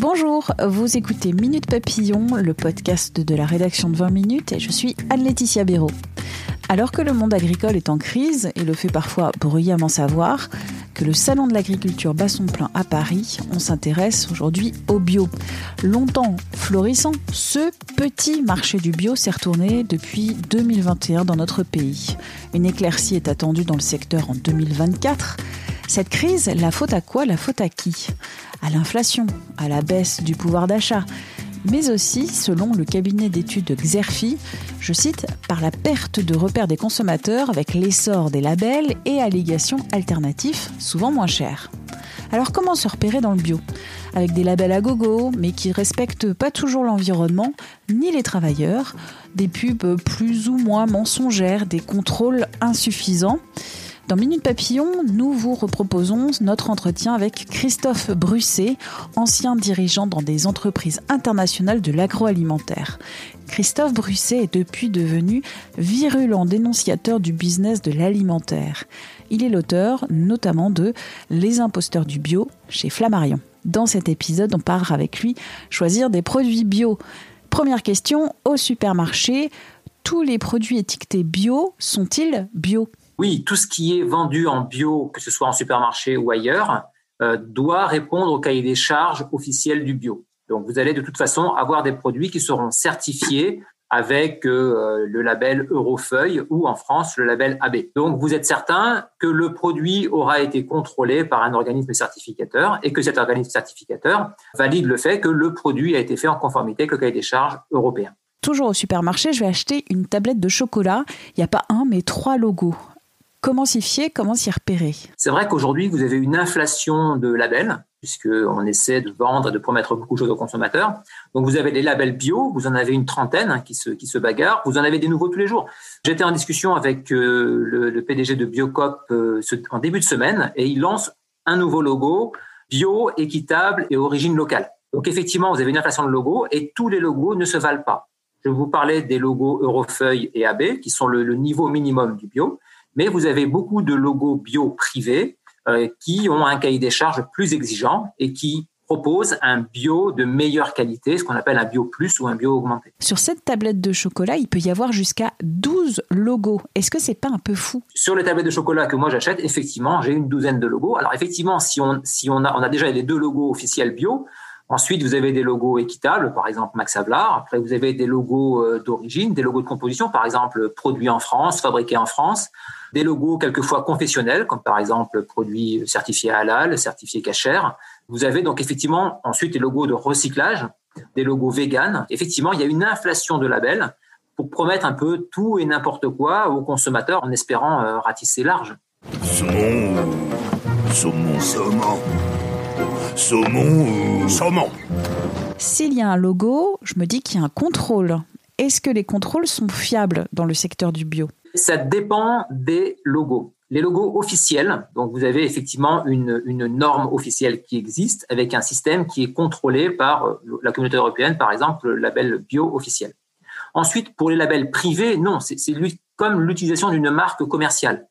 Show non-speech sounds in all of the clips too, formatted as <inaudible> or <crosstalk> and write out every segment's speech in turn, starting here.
Bonjour, vous écoutez Minute Papillon, le podcast de la rédaction de 20 minutes, et je suis Anne-Laetitia Béraud. Alors que le monde agricole est en crise, et le fait parfois bruyamment savoir, que le Salon de l'agriculture bat son plein à Paris, on s'intéresse aujourd'hui au bio. Longtemps florissant, ce petit marché du bio s'est retourné depuis 2021 dans notre pays. Une éclaircie est attendue dans le secteur en 2024. Cette crise, la faute à quoi La faute à qui? À l'inflation, à la baisse du pouvoir d'achat, mais aussi, selon le cabinet d'études Xerfi, je cite, par la perte de repères des consommateurs avec l'essor des labels et allégations alternatifs, souvent moins chers. Alors comment se repérer dans le bio? Avec des labels à gogo, mais qui respectent pas toujours l'environnement, ni les travailleurs, des pubs plus ou moins mensongères, des contrôles insuffisants. Dans Minute Papillon, nous vous reproposons notre entretien avec Christophe Brusset, ancien dirigeant dans des entreprises internationales de l'agroalimentaire. Christophe Brusset est depuis devenu virulent dénonciateur du business de l'alimentaire. Il est l'auteur notamment de Les imposteurs du bio chez Flammarion. Dans cet épisode, on part avec lui choisir des produits bio. Première question, au supermarché, tous les produits étiquetés bio sont-ils bio? Oui, tout ce qui est vendu en bio, que ce soit en supermarché ou ailleurs, euh, doit répondre au cahier des charges officiel du bio. Donc, vous allez de toute façon avoir des produits qui seront certifiés avec euh, le label Eurofeuille ou en France le label AB. Donc, vous êtes certain que le produit aura été contrôlé par un organisme certificateur et que cet organisme certificateur valide le fait que le produit a été fait en conformité avec le cahier des charges européen. Toujours au supermarché, je vais acheter une tablette de chocolat. Il n'y a pas un, mais trois logos. Comment s'y fier Comment s'y repérer? C'est vrai qu'aujourd'hui, vous avez une inflation de labels, puisqu'on essaie de vendre et de promettre beaucoup de choses aux consommateurs. Donc, vous avez des labels bio, vous en avez une trentaine qui, se, qui se bagarrent, vous en avez des nouveaux tous les jours. J'étais en discussion avec euh, le, PDG de Biocop euh, en début de semaine et il lance un nouveau logo bio, équitable et origine locale. Donc, effectivement, vous avez une inflation de logos et tous les logos ne se valent pas. Je vous parlais des logos Eurofeuille et AB, qui sont le niveau minimum du bio mais vous avez beaucoup de logos bio privés euh, qui ont un cahier des charges plus exigeant et qui proposent un bio de meilleure qualité, ce qu'on appelle un bio plus ou un bio augmenté. Sur cette tablette de chocolat, il peut y avoir jusqu'à 12 logos. Est-ce que c'est pas un peu fou? Sur les tablettes de chocolat que moi j'achète, effectivement, j'ai une douzaine de logos. Alors effectivement, si on si on a on a déjà les deux logos officiels bio, Ensuite, vous avez des logos équitables, par exemple Max Havelaar. Après, vous avez des logos euh, d'origine, des logos de composition, par exemple produits en France, fabriqués en France. Des logos quelquefois confessionnels, comme par exemple produits certifiés halal, certifiés cachère. Vous avez donc effectivement ensuite des logos de recyclage, des logos vegan. Effectivement, il y a une inflation de labels pour promettre un peu tout et n'importe quoi aux consommateurs en espérant euh, ratisser large. Saumon, saumon, saumon. Saumon ou... Saumon S'il y a un logo, je me dis qu'il y a un contrôle. Est-ce que les contrôles sont fiables dans le secteur du bio? Ça dépend des logos. Les logos officiels, donc vous avez effectivement une, une, norme officielle qui existe avec un système qui est contrôlé par la communauté européenne, par exemple le label bio officiel. Ensuite, pour les labels privés, non, c'est comme l'utilisation d'une marque commerciale.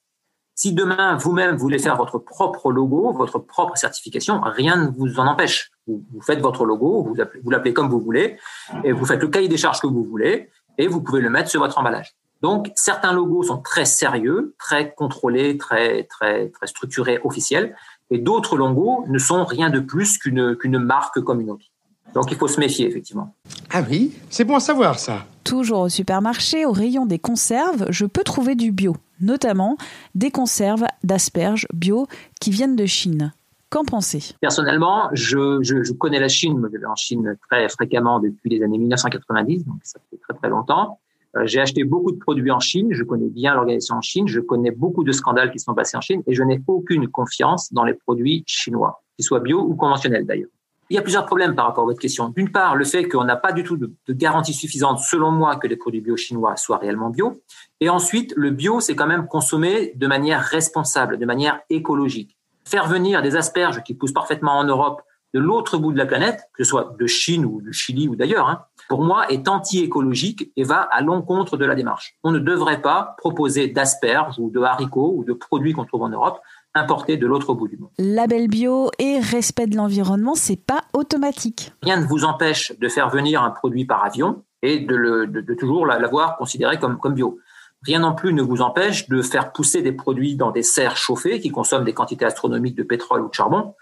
Si demain, vous-même, voulez faire votre propre logo, votre propre certification, rien ne vous en empêche. Vous, faites votre logo, vous l'appelez comme vous voulez, et vous faites le cahier des charges que vous voulez, et vous pouvez le mettre sur votre emballage. Donc, certains logos sont très sérieux, très contrôlés, très, très, très structurés, officiels, et d'autres logos ne sont rien de plus qu'une qu'une marque comme une autre. Donc, il faut se méfier, effectivement. Ah oui, c'est bon à savoir ça. Toujours au supermarché, au rayon des conserves, je peux trouver du bio notamment des conserves d'asperges bio qui viennent de Chine. Qu'en pensez? Personnellement, je, connais la Chine. je vais en Chine très fréquemment depuis les années 1990, donc ça fait très très longtemps. Euh, j'ai acheté beaucoup de produits en Chine, je connais bien l'organisation en Chine, je connais beaucoup de scandales qui sont passés en Chine et je n'ai aucune confiance dans les produits chinois, qu'ils soient bio ou conventionnels d'ailleurs. Il y a plusieurs problèmes par rapport à votre question. D'une part, le fait qu'on n'a pas du tout de, garantie suffisante, selon moi, que les produits bio chinois soient réellement bio. Et ensuite, le bio, c'est quand même consommé de manière responsable, de manière écologique. Faire venir des asperges qui poussent parfaitement en Europe de l'autre bout de la planète, que ce soit de Chine ou du Chili ou d'ailleurs, hein, pour moi, est anti-écologique et va à l'encontre de la démarche. On ne devrait pas proposer d'asperges ou de haricots ou de produits qu'on trouve en Europe importés de l'autre bout du monde. Label bio et respect de l'environnement, c'est pas automatique. Rien ne vous empêche de faire venir un produit par avion et de, le, de, de toujours l'avoir considéré comme, comme bio. Rien non plus ne vous empêche de faire pousser des produits dans des serres chauffées qui consomment des quantités astronomiques de pétrole ou de charbon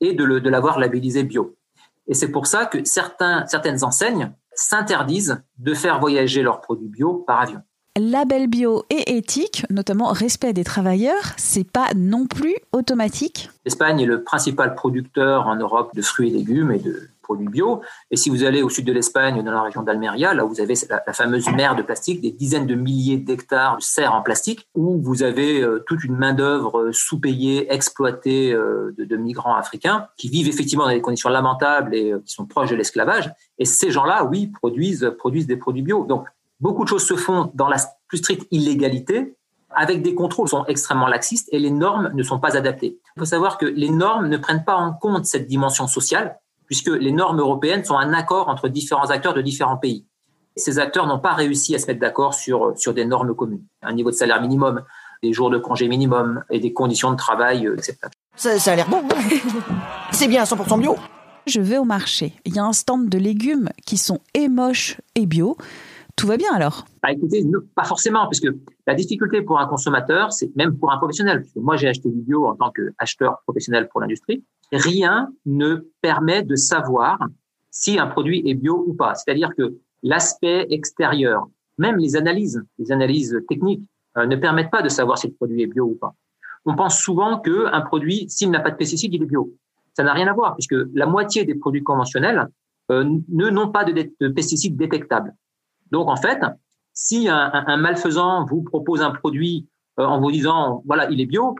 et de, le, de l'avoir labellisé bio. Et c'est pour ça que certains, certaines enseignes s'interdisent de faire voyager leurs produits bio par avion. Label bio et éthique, notamment respect des travailleurs, c'est pas non plus automatique. L'Espagne est le principal producteur en Europe de fruits et légumes et de produits bio. Et si vous allez au sud de l'Espagne, dans la région d'Almeria, là vous avez la, fameuse mer de plastique, des dizaines de milliers d'hectares de serres en plastique, où vous avez euh, toute une main-d'œuvre sous-payée, exploitée euh, de, migrants africains, qui vivent effectivement dans des conditions lamentables et euh, qui sont proches de l'esclavage. Et ces gens-là, oui, produisent, produisent des produits bio. Donc, beaucoup de choses se font dans la plus stricte illégalité, avec des contrôles qui sont extrêmement laxistes et les normes ne sont pas adaptées. Il faut savoir que les normes ne prennent pas en compte cette dimension sociale puisque les normes européennes sont un accord entre différents acteurs de différents pays. Ces acteurs n'ont pas réussi à se mettre d'accord sur, sur des normes communes, un niveau de salaire minimum, des jours de congé minimum et des conditions de travail acceptables. Ça, ça a l'air bon. <laughs> C'est bien 100% bio. Je vais au marché. Il y a un stand de légumes qui sont et moches et bio. Tout va bien alors? Bah, Écoutez, pas forcément, puisque la difficulté pour un consommateur, c'est même pour un professionnel. Puisque moi, j'ai acheté du bio en tant qu'acheteur professionnel pour l'industrie rien ne permet de savoir si un produit est bio ou pas. C'est-à-dire que l'aspect extérieur, même les analyses, les analyses techniques, euh, ne permettent pas de savoir si le produit est bio ou pas. On pense souvent qu'un produit, s'il n'a pas de pesticides, il est bio. Ça n'a rien à voir, puisque la moitié des produits conventionnels euh, ne n'ont pas de, pesticides détectables. Donc, en fait, si un, malfaisant vous propose un produit euh, en vous disant, voilà, il est bio,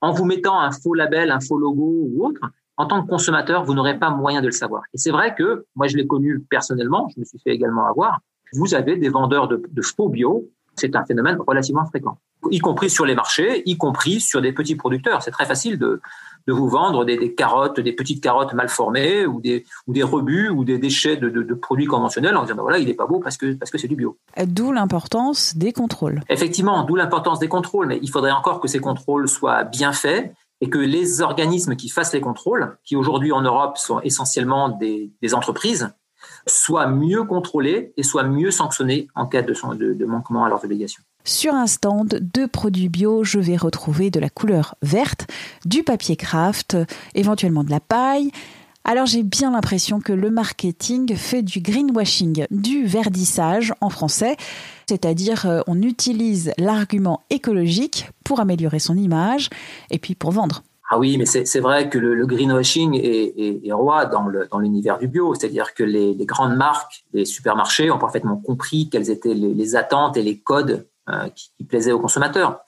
en vous mettant un faux label, un faux logo ou autre, en tant que consommateur, vous n'aurez pas moyen de le savoir. Et c'est vrai que moi, je l'ai connu personnellement, je me suis fait également avoir. Vous avez des vendeurs de, de faux bio, c'est un phénomène relativement fréquent, y compris sur les marchés, y compris sur des petits producteurs. C'est très facile de, de vous vendre des, des, carottes, des petites carottes mal formées ou des, ou des rebuts ou des déchets de, de, de produits conventionnels en disant ben voilà, il n'est pas beau parce que parce que c'est du bio. D'où l'importance des contrôles. Effectivement, d'où l'importance des contrôles, mais il faudrait encore que ces contrôles soient bien faits et que les organismes qui fassent les contrôles, qui aujourd'hui en Europe sont essentiellement des, des entreprises, soient mieux contrôlés et soient mieux sanctionnés en cas de, de, de manquement à leurs obligations. Sur un stand de produits bio, je vais retrouver de la couleur verte, du papier craft, éventuellement de la paille. Alors j'ai bien l'impression que le marketing fait du greenwashing, du verdissage en français, c'est-à-dire euh, on utilise l'argument écologique pour améliorer son image et puis pour vendre. Ah oui, mais c'est vrai que le, greenwashing est, roi dans l'univers du bio. C'est-à-dire que les, grandes marques, les supermarchés ont parfaitement compris quelles étaient les, attentes et les codes qui, qui, plaisaient aux consommateurs.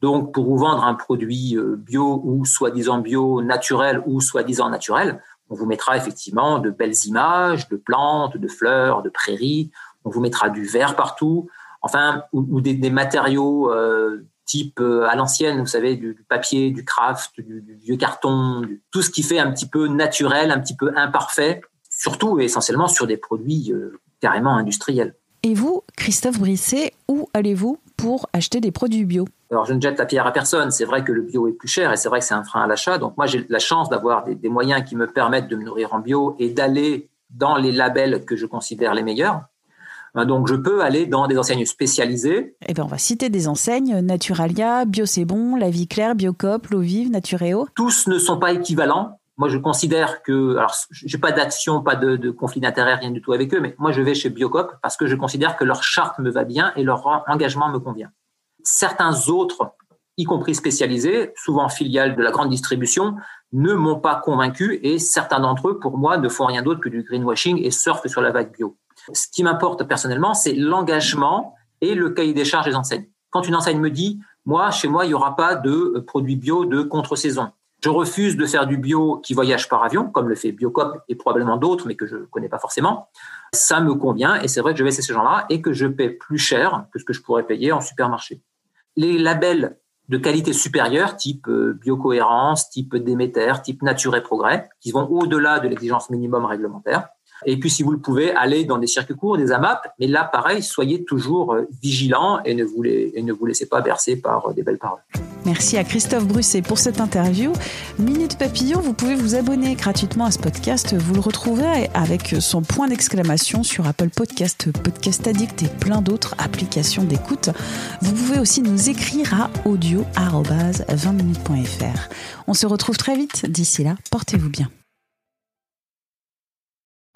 Donc, pour vous vendre un produit euh, bio ou soi-disant bio, naturel ou soi-disant naturel, on vous mettra effectivement de belles images de plantes, de fleurs, de prairies. On vous mettra du vert partout. Enfin, ou, des, matériaux euh, type euh, à l'ancienne, vous savez, du, papier, du craft, du, vieux carton, tout ce qui fait un petit peu naturel, un petit peu imparfait, surtout et essentiellement sur des produits euh, carrément industriels. Et vous, Christophe Brisset, où allez-vous pour acheter des produits bio alors, je ne jette la pierre à personne. C'est vrai que le bio est plus cher et c'est vrai que c'est un frein à l'achat. Donc, moi, j'ai la chance d'avoir des, des, moyens qui me permettent de me nourrir en bio et d'aller dans les labels que je considère les meilleurs. Euh, donc, je peux aller dans des enseignes spécialisées. Eh bien, on va citer des enseignes Naturalia, Bio C'est Bon, La Vie Claire, Biocop, L'Eau Vive, Natureo. Tous ne sont pas équivalents. Moi, je considère que, alors, j'ai pas d'action, pas de, de conflit d'intérêt, rien du tout avec eux, mais moi, je vais chez Biocop parce que je considère que leur charte me va bien et leur engagement me convient. Certains autres, y compris spécialisés, souvent filiales de la grande distribution, ne m'ont pas convaincu et certains d'entre eux, pour moi, ne font rien d'autre que du greenwashing et surfent sur la vague bio. Ce qui m'importe personnellement, c'est l'engagement et le cahier des charges des enseignes. Quand une enseigne me dit, moi, chez moi, il n'y aura pas de produits bio de contre-saison. Je refuse de faire du bio qui voyage par avion, comme le fait Biocop et probablement d'autres, mais que je ne connais pas forcément. Ça me convient et c'est vrai que je vais chez ces gens-là et que je paie plus cher que ce que je pourrais payer en supermarché. Les labels de qualité supérieure, type euh, biocohérence, type Déméter, type Nature et Progrès, qui vont au-delà de l'exigence minimum réglementaire. Et puis, si vous le pouvez, aller dans des circuits courts, des AMAP. Mais là, pareil, soyez toujours euh, vigilants et ne vous, laissez pas bercer par euh, des belles paroles. Merci à Christophe Brusset pour cette interview. Minute Papillon, vous pouvez vous abonner gratuitement à ce podcast. Vous le retrouverez avec son point d'exclamation sur Apple Podcast, Podcast Addict et plein d'autres applications d'écoute. Vous pouvez aussi nous écrire à audio-20minutes.fr. On se retrouve très vite. D'ici là, portez-vous bien.